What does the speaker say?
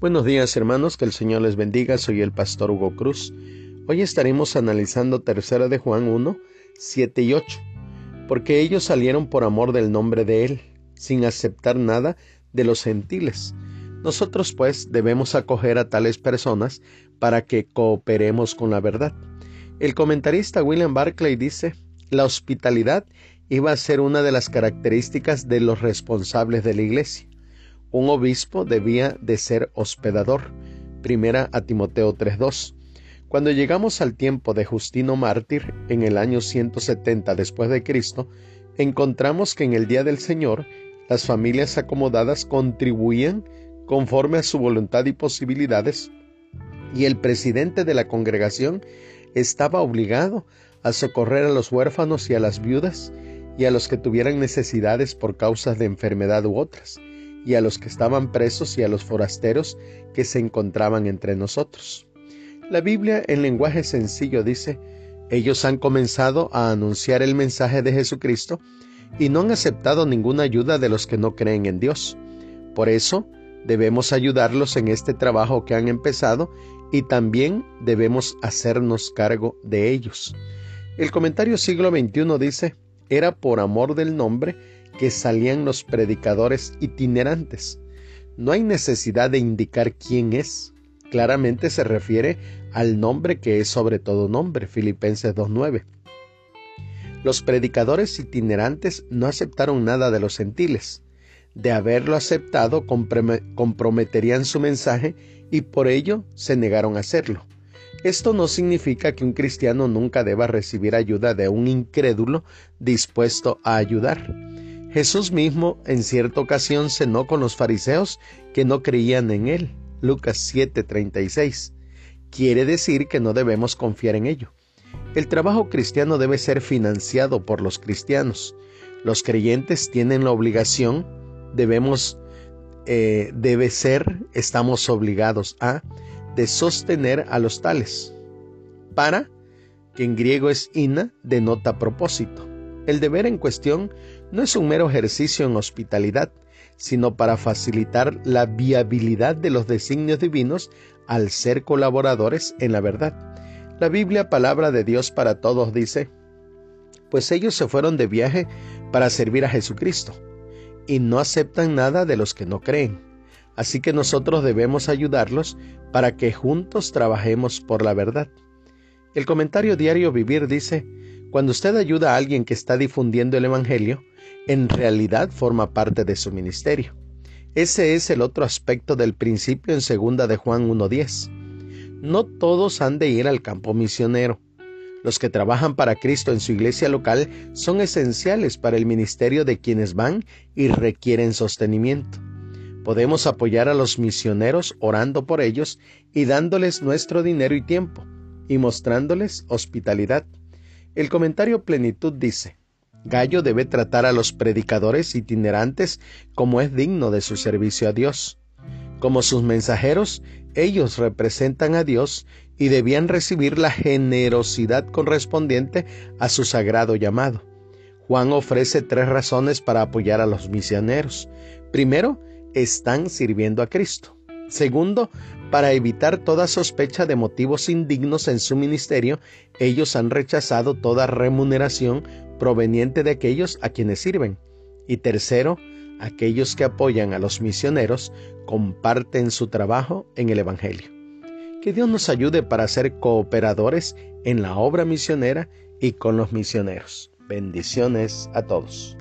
Buenos días hermanos, que el Señor les bendiga, soy el pastor Hugo Cruz. Hoy estaremos analizando tercera de Juan 1, 7 y 8, porque ellos salieron por amor del nombre de Él, sin aceptar nada de los gentiles. Nosotros pues debemos acoger a tales personas para que cooperemos con la verdad. El comentarista William Barclay dice, la hospitalidad iba a ser una de las características de los responsables de la iglesia. Un obispo debía de ser hospedador. Primera a Timoteo 3.2. Cuando llegamos al tiempo de Justino Mártir, en el año 170 después de Cristo, encontramos que en el día del Señor las familias acomodadas contribuían conforme a su voluntad y posibilidades, y el presidente de la congregación estaba obligado a socorrer a los huérfanos y a las viudas y a los que tuvieran necesidades por causas de enfermedad u otras y a los que estaban presos y a los forasteros que se encontraban entre nosotros. La Biblia en lenguaje sencillo dice, ellos han comenzado a anunciar el mensaje de Jesucristo y no han aceptado ninguna ayuda de los que no creen en Dios. Por eso, debemos ayudarlos en este trabajo que han empezado y también debemos hacernos cargo de ellos. El comentario siglo XXI dice, era por amor del nombre que salían los predicadores itinerantes. No hay necesidad de indicar quién es. Claramente se refiere al nombre que es sobre todo nombre, Filipenses 2.9. Los predicadores itinerantes no aceptaron nada de los gentiles. De haberlo aceptado, comprometerían su mensaje y por ello se negaron a hacerlo. Esto no significa que un cristiano nunca deba recibir ayuda de un incrédulo dispuesto a ayudar. Jesús mismo en cierta ocasión cenó con los fariseos que no creían en él. Lucas 7:36. Quiere decir que no debemos confiar en ello. El trabajo cristiano debe ser financiado por los cristianos. Los creyentes tienen la obligación, debemos, eh, debe ser, estamos obligados a, de sostener a los tales. Para, que en griego es ina, denota propósito. El deber en cuestión no es un mero ejercicio en hospitalidad, sino para facilitar la viabilidad de los designios divinos al ser colaboradores en la verdad. La Biblia, palabra de Dios para todos, dice, pues ellos se fueron de viaje para servir a Jesucristo, y no aceptan nada de los que no creen. Así que nosotros debemos ayudarlos para que juntos trabajemos por la verdad. El comentario diario Vivir dice, cuando usted ayuda a alguien que está difundiendo el Evangelio, en realidad forma parte de su ministerio. Ese es el otro aspecto del principio en segunda de Juan 1.10. No todos han de ir al campo misionero. Los que trabajan para Cristo en su iglesia local son esenciales para el ministerio de quienes van y requieren sostenimiento. Podemos apoyar a los misioneros orando por ellos y dándoles nuestro dinero y tiempo, y mostrándoles hospitalidad. El comentario Plenitud dice, Gallo debe tratar a los predicadores itinerantes como es digno de su servicio a Dios. Como sus mensajeros, ellos representan a Dios y debían recibir la generosidad correspondiente a su sagrado llamado. Juan ofrece tres razones para apoyar a los misioneros. Primero, están sirviendo a Cristo. Segundo, para evitar toda sospecha de motivos indignos en su ministerio, ellos han rechazado toda remuneración proveniente de aquellos a quienes sirven. Y tercero, aquellos que apoyan a los misioneros comparten su trabajo en el Evangelio. Que Dios nos ayude para ser cooperadores en la obra misionera y con los misioneros. Bendiciones a todos.